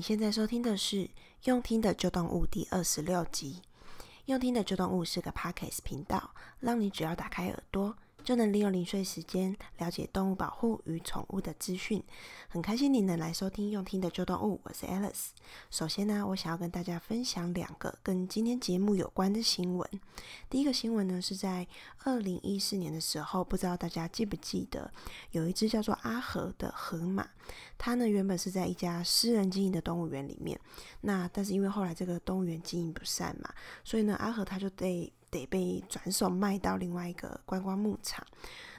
你现在收听的是《用听的旧动物》第二十六集。《用听的旧动物》是个 Podcast 频道，让你只要打开耳朵。就能利用零碎时间了解动物保护与宠物的资讯。很开心你能来收听用听的旧动物，我是 Alice。首先呢，我想要跟大家分享两个跟今天节目有关的新闻。第一个新闻呢是在二零一四年的时候，不知道大家记不记得，有一只叫做阿和的河马，它呢原本是在一家私人经营的动物园里面，那但是因为后来这个动物园经营不善嘛，所以呢阿和他就得。得被转手卖到另外一个观光牧场。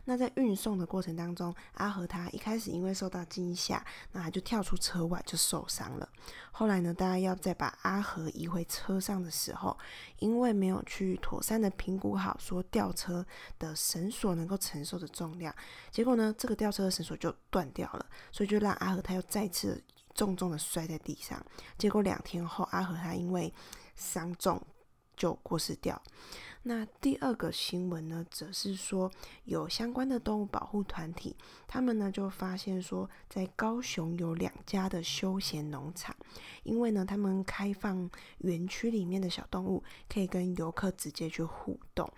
那在运送的过程当中，阿和他一开始因为受到惊吓，那他就跳出车外就受伤了。后来呢，大家要再把阿和移回车上的时候，因为没有去妥善的评估好说吊车的绳索能够承受的重量，结果呢，这个吊车的绳索就断掉了，所以就让阿和他又再次重重的摔在地上。结果两天后，阿和他因为伤重。就过世掉。那第二个新闻呢，则是说有相关的动物保护团体，他们呢就发现说，在高雄有两家的休闲农场，因为呢他们开放园区里面的小动物可以跟游客直接去互动，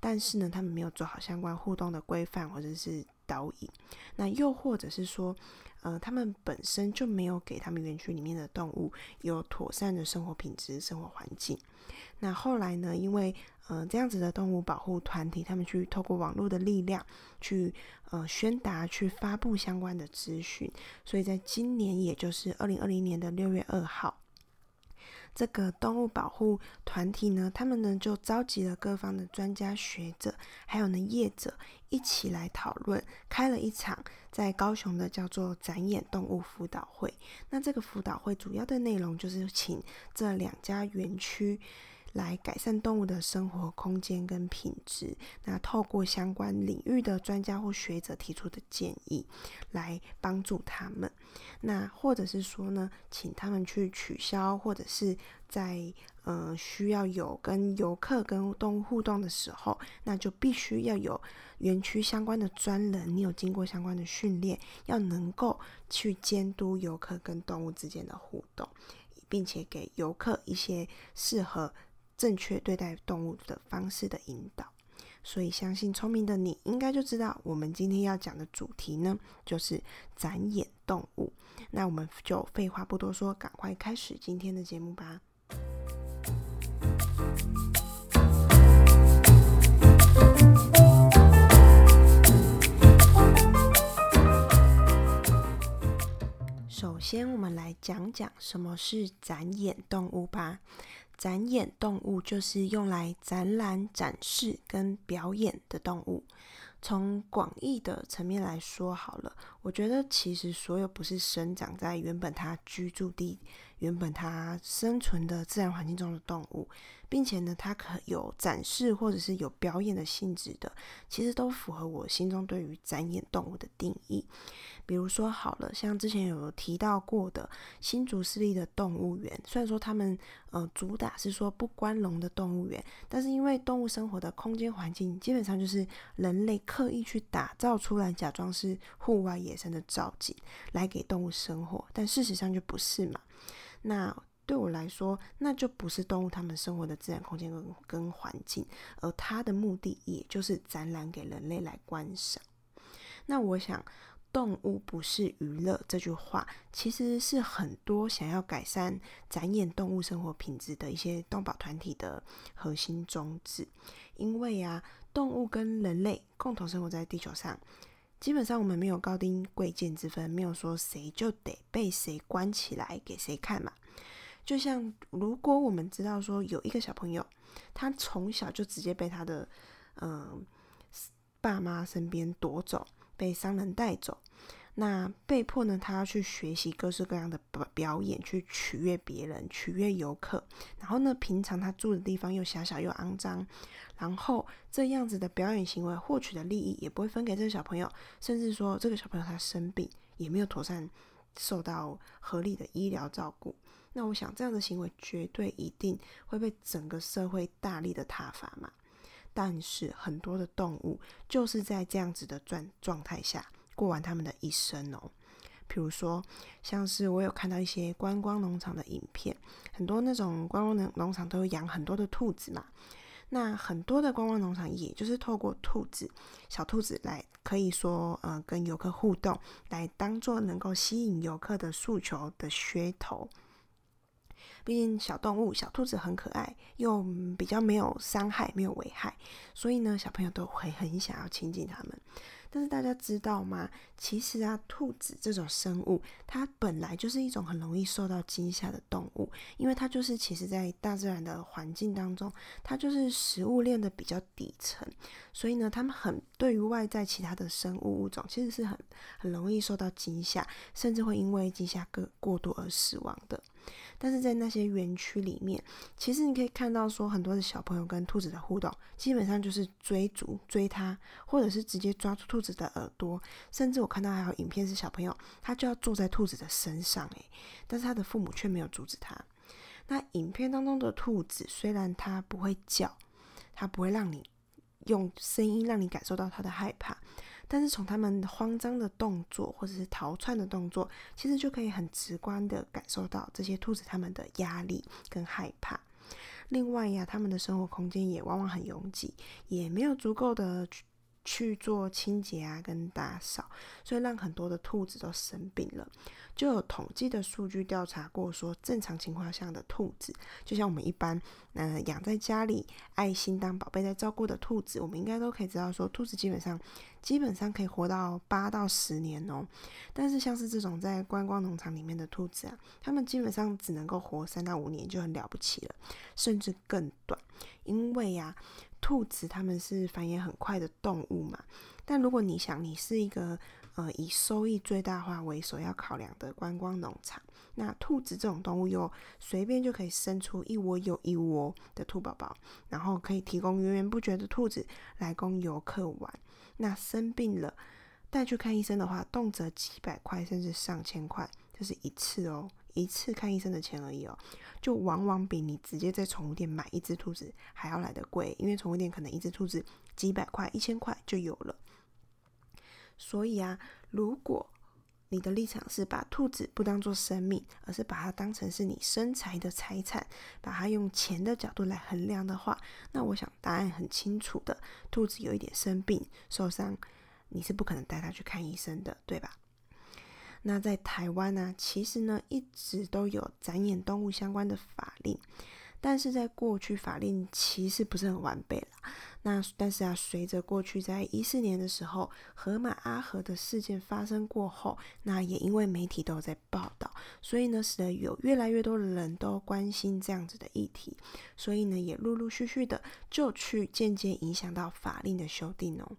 但是呢他们没有做好相关互动的规范或者是导引，那又或者是说。呃，他们本身就没有给他们园区里面的动物有妥善的生活品质、生活环境。那后来呢，因为呃这样子的动物保护团体，他们去透过网络的力量去呃宣达、去发布相关的资讯，所以在今年，也就是二零二零年的六月二号。这个动物保护团体呢，他们呢就召集了各方的专家学者，还有呢业者一起来讨论，开了一场在高雄的叫做“展演动物辅导会”。那这个辅导会主要的内容就是请这两家园区。来改善动物的生活空间跟品质。那透过相关领域的专家或学者提出的建议，来帮助他们。那或者是说呢，请他们去取消，或者是在呃需要有跟游客跟动物互动的时候，那就必须要有园区相关的专人，你有经过相关的训练，要能够去监督游客跟动物之间的互动，并且给游客一些适合。正确对待动物的方式的引导，所以相信聪明的你应该就知道，我们今天要讲的主题呢，就是展演动物。那我们就废话不多说，赶快开始今天的节目吧。首先，我们来讲讲什么是展演动物吧。展演动物就是用来展览、展示跟表演的动物。从广义的层面来说，好了，我觉得其实所有不是生长在原本它居住地、原本它生存的自然环境中的动物，并且呢，它可有展示或者是有表演的性质的，其实都符合我心中对于展演动物的定义。比如说，好了，像之前有提到过的新竹市立的动物园，虽然说他们呃主打是说不关笼的动物园，但是因为动物生活的空间环境基本上就是人类刻意去打造出来，假装是户外野生的造景来给动物生活，但事实上就不是嘛。那对我来说，那就不是动物它们生活的自然空间跟跟环境，而它的目的也就是展览给人类来观赏。那我想。动物不是娱乐这句话，其实是很多想要改善、展演动物生活品质的一些动保团体的核心宗旨。因为啊，动物跟人类共同生活在地球上，基本上我们没有高低贵贱之分，没有说谁就得被谁关起来给谁看嘛。就像如果我们知道说有一个小朋友，他从小就直接被他的嗯、爸妈身边夺走。被商人带走，那被迫呢，他要去学习各式各样的表表演，去取悦别人，取悦游客。然后呢，平常他住的地方又狭小又肮脏，然后这样子的表演行为获取的利益也不会分给这个小朋友，甚至说这个小朋友他生病也没有妥善受到合理的医疗照顾。那我想这样的行为绝对一定会被整个社会大力的挞伐嘛。但是很多的动物就是在这样子的状状态下过完他们的一生哦。比如说，像是我有看到一些观光农场的影片，很多那种观光农农场都有养很多的兔子嘛。那很多的观光农场，也就是透过兔子、小兔子来，可以说呃跟游客互动，来当做能够吸引游客的诉求的噱头。毕竟小动物、小兔子很可爱，又比较没有伤害、没有危害，所以呢，小朋友都会很想要亲近它们。但是大家知道吗？其实啊，兔子这种生物，它本来就是一种很容易受到惊吓的动物，因为它就是其实在大自然的环境当中，它就是食物链的比较底层，所以呢，它们很对于外在其他的生物物种，其实是很很容易受到惊吓，甚至会因为惊吓过过度而死亡的。但是在那些园区里面，其实你可以看到说，很多的小朋友跟兔子的互动，基本上就是追逐追它，或者是直接抓住兔子的耳朵，甚至我看到还有影片是小朋友他就要坐在兔子的身上，诶，但是他的父母却没有阻止他。那影片当中的兔子虽然它不会叫，它不会让你用声音让你感受到它的害怕。但是从他们慌张的动作或者是逃窜的动作，其实就可以很直观的感受到这些兔子他们的压力跟害怕。另外呀，他们的生活空间也往往很拥挤，也没有足够的去做清洁啊跟打扫，所以让很多的兔子都生病了。就有统计的数据调查过，说正常情况下的兔子，就像我们一般，呃，养在家里爱心当宝贝在照顾的兔子，我们应该都可以知道，说兔子基本上基本上可以活到八到十年哦。但是像是这种在观光农场里面的兔子啊，它们基本上只能够活三到五年就很了不起了，甚至更短，因为呀、兔子它们是繁衍很快的动物嘛。但如果你想，你是一个。呃，以收益最大化为首要考量的观光农场，那兔子这种动物又随便就可以生出一窝又一窝的兔宝宝，然后可以提供源源不绝的兔子来供游客玩。那生病了带去看医生的话，动辄几百块甚至上千块，就是一次哦，一次看医生的钱而已哦，就往往比你直接在宠物店买一只兔子还要来得贵，因为宠物店可能一只兔子几百块、一千块就有了。所以啊，如果你的立场是把兔子不当作生命，而是把它当成是你身财的财产，把它用钱的角度来衡量的话，那我想答案很清楚的，兔子有一点生病受伤，你是不可能带它去看医生的，对吧？那在台湾呢，其实呢一直都有展演动物相关的法令，但是在过去法令其实不是很完备了。那但是啊，随着过去在一四年的时候，河马阿和的事件发生过后，那也因为媒体都有在报道，所以呢，使得有越来越多的人都关心这样子的议题，所以呢，也陆陆续续的就去渐渐影响到法令的修订哦。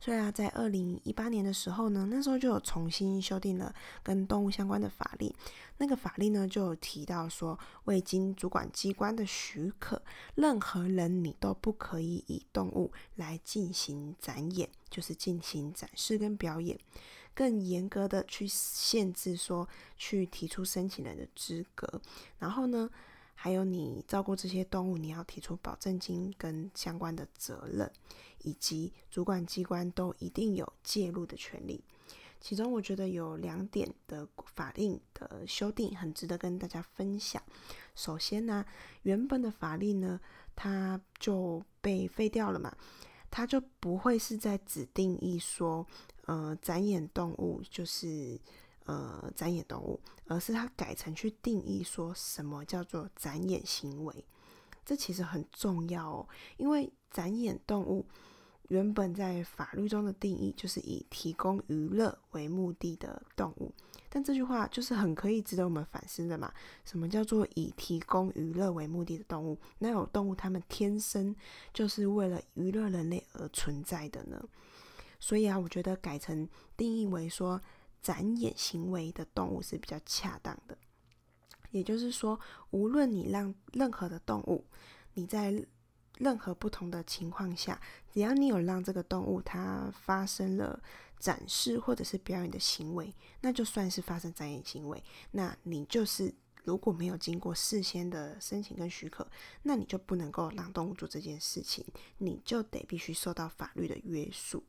所以啊，在二零一八年的时候呢，那时候就有重新修订了跟动物相关的法令。那个法令呢，就有提到说，未经主管机关的许可，任何人你都不可以以动动物来进行展演，就是进行展示跟表演。更严格的去限制说，去提出申请人的资格。然后呢，还有你照顾这些动物，你要提出保证金跟相关的责任，以及主管机关都一定有介入的权利。其中我觉得有两点的法令的修订很值得跟大家分享。首先呢，原本的法令呢，它就被废掉了嘛，它就不会是在指定义说，呃，展演动物就是呃展演动物，而是它改成去定义说什么叫做展演行为。这其实很重要哦，因为展演动物。原本在法律中的定义就是以提供娱乐为目的的动物，但这句话就是很可以值得我们反思的嘛。什么叫做以提供娱乐为目的的动物？那有动物它们天生就是为了娱乐人类而存在的呢？所以啊，我觉得改成定义为说展演行为的动物是比较恰当的。也就是说，无论你让任何的动物，你在任何不同的情况下，只要你有让这个动物它发生了展示或者是表演的行为，那就算是发生展演行为，那你就是如果没有经过事先的申请跟许可，那你就不能够让动物做这件事情，你就得必须受到法律的约束。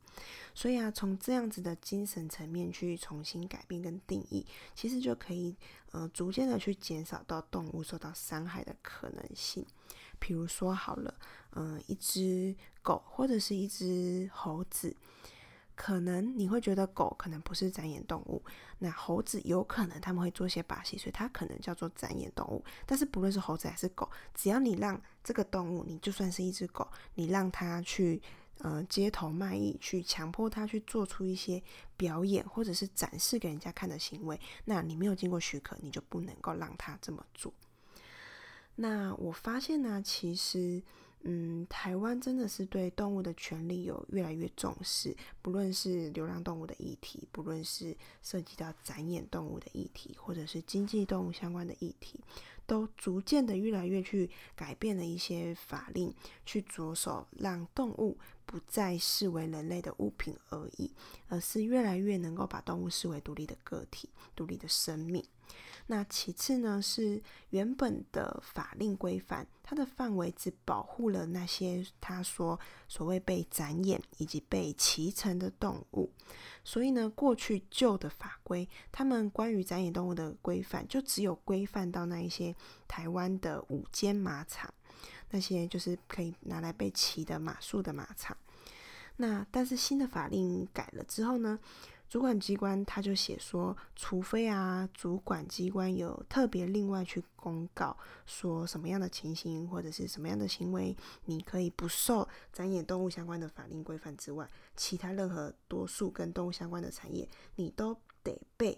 所以啊，从这样子的精神层面去重新改变跟定义，其实就可以呃逐渐的去减少到动物受到伤害的可能性。比如说好了，嗯、呃，一只狗或者是一只猴子。可能你会觉得狗可能不是展演动物，那猴子有可能他们会做些把戏，所以它可能叫做展演动物。但是不论是猴子还是狗，只要你让这个动物，你就算是一只狗，你让它去呃街头卖艺，去强迫它去做出一些表演或者是展示给人家看的行为，那你没有经过许可，你就不能够让它这么做。那我发现呢，其实。嗯，台湾真的是对动物的权利有越来越重视，不论是流浪动物的议题，不论是涉及到展演动物的议题，或者是经济动物相关的议题，都逐渐的越来越去改变了一些法令，去着手让动物不再视为人类的物品而已，而是越来越能够把动物视为独立的个体、独立的生命。那其次呢，是原本的法令规范，它的范围只保护了那些他说所谓被展演以及被骑乘的动物，所以呢，过去旧的法规，他们关于展演动物的规范，就只有规范到那一些台湾的五间马场，那些就是可以拿来被骑的马术的马场。那但是新的法令改了之后呢，主管机关他就写说，除非啊，主管机关有特别另外去公告，说什么样的情形或者是什么样的行为，你可以不受展演动物相关的法令规范之外，其他任何多数跟动物相关的产业，你都得被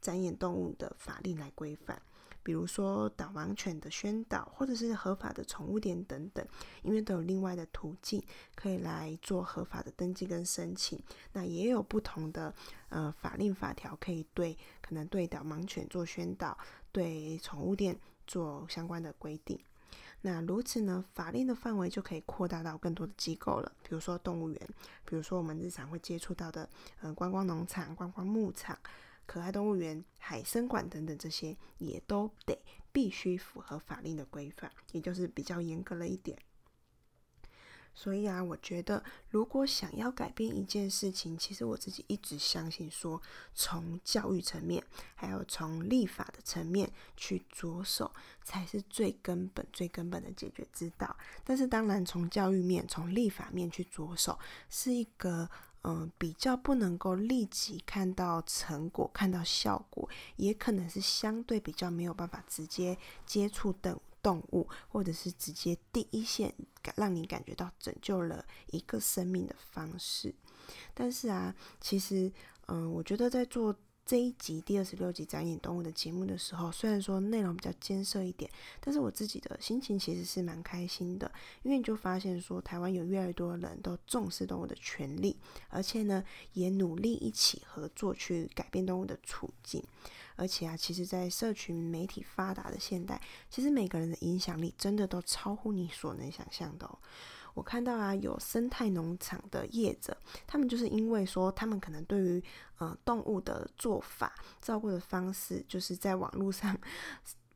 展演动物的法令来规范。比如说导盲犬的宣导，或者是合法的宠物店等等，因为都有另外的途径可以来做合法的登记跟申请。那也有不同的呃法令法条可以对可能对导盲犬做宣导，对宠物店做相关的规定。那如此呢，法令的范围就可以扩大到更多的机构了，比如说动物园，比如说我们日常会接触到的呃观光农场、观光牧场。可爱动物园、海生馆等等，这些也都得必须符合法令的规范，也就是比较严格了一点。所以啊，我觉得如果想要改变一件事情，其实我自己一直相信说，从教育层面，还有从立法的层面去着手，才是最根本、最根本的解决之道。但是，当然从教育面、从立法面去着手，是一个。嗯，比较不能够立即看到成果、看到效果，也可能是相对比较没有办法直接接触的动物，或者是直接第一线感让你感觉到拯救了一个生命的方式。但是啊，其实，嗯，我觉得在做。这一集第二十六集展演动物的节目的时候，虽然说内容比较艰涩一点，但是我自己的心情其实是蛮开心的，因为你就发现说台湾有越来越多人都重视动物的权利，而且呢也努力一起合作去改变动物的处境，而且啊，其实，在社群媒体发达的现代，其实每个人的影响力真的都超乎你所能想象的哦。我看到啊，有生态农场的业者，他们就是因为说，他们可能对于呃动物的做法、照顾的方式，就是在网络上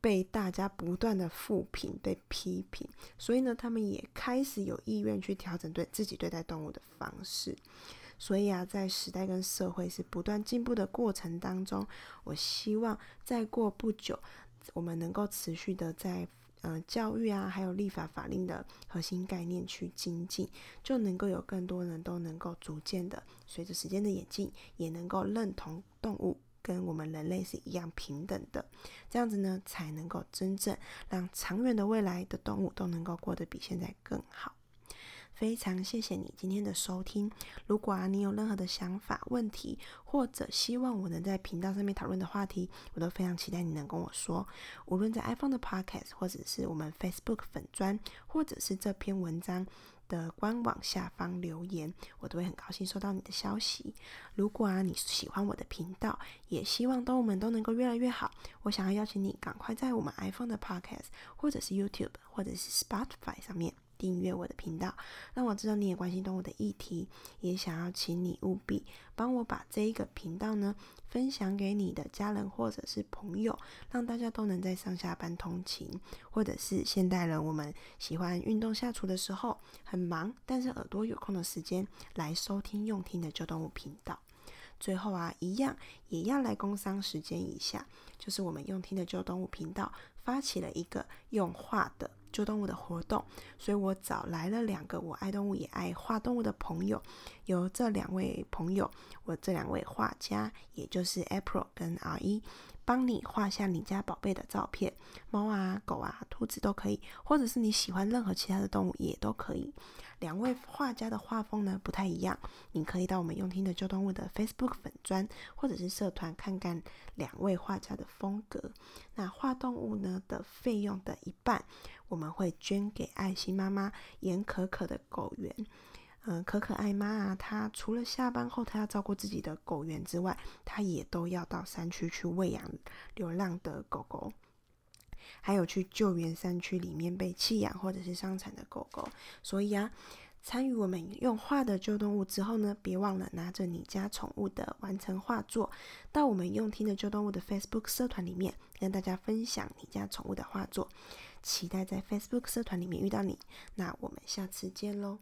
被大家不断的负评、被批评，所以呢，他们也开始有意愿去调整对自己对待动物的方式。所以啊，在时代跟社会是不断进步的过程当中，我希望再过不久，我们能够持续的在。呃，教育啊，还有立法法令的核心概念去精进，就能够有更多人都能够逐渐的随着时间的演进，也能够认同动物跟我们人类是一样平等的，这样子呢，才能够真正让长远的未来的动物都能够过得比现在更好。非常谢谢你今天的收听。如果啊，你有任何的想法、问题，或者希望我能在频道上面讨论的话题，我都非常期待你能跟我说。无论在 iPhone 的 Podcast，或者是我们 Facebook 粉砖，或者是这篇文章的官网下方留言，我都会很高兴收到你的消息。如果啊，你喜欢我的频道，也希望动物们都能够越来越好，我想要邀请你赶快在我们 iPhone 的 Podcast，或者是 YouTube，或者是 Spotify 上面。订阅我的频道，让我知道你也关心动物的议题，也想要请你务必帮我把这一个频道呢分享给你的家人或者是朋友，让大家都能在上下班通勤，或者是现代人我们喜欢运动下厨的时候很忙，但是耳朵有空的时间来收听用听的旧动物频道。最后啊，一样也要来工商时间一下，就是我们用听的旧动物频道发起了一个用画的。做动物的活动，所以我找来了两个我爱动物也爱画动物的朋友，由这两位朋友，我这两位画家，也就是 April 跟 R 一帮你画下你家宝贝的照片，猫啊、狗啊、兔子都可以，或者是你喜欢任何其他的动物也都可以。两位画家的画风呢不太一样，你可以到我们用听的旧动物的 Facebook 粉专或者是社团看看两位画家的风格。那画动物呢的费用的一半，我们会捐给爱心妈妈严可可的狗园。嗯，可可爱妈啊，她除了下班后她要照顾自己的狗园之外，她也都要到山区去喂养流浪的狗狗。还有去救援山区里面被弃养或者是伤残的狗狗，所以啊，参与我们用画的旧动物之后呢，别忘了拿着你家宠物的完成画作，到我们用听的旧动物的 Facebook 社团里面跟大家分享你家宠物的画作，期待在 Facebook 社团里面遇到你，那我们下次见喽。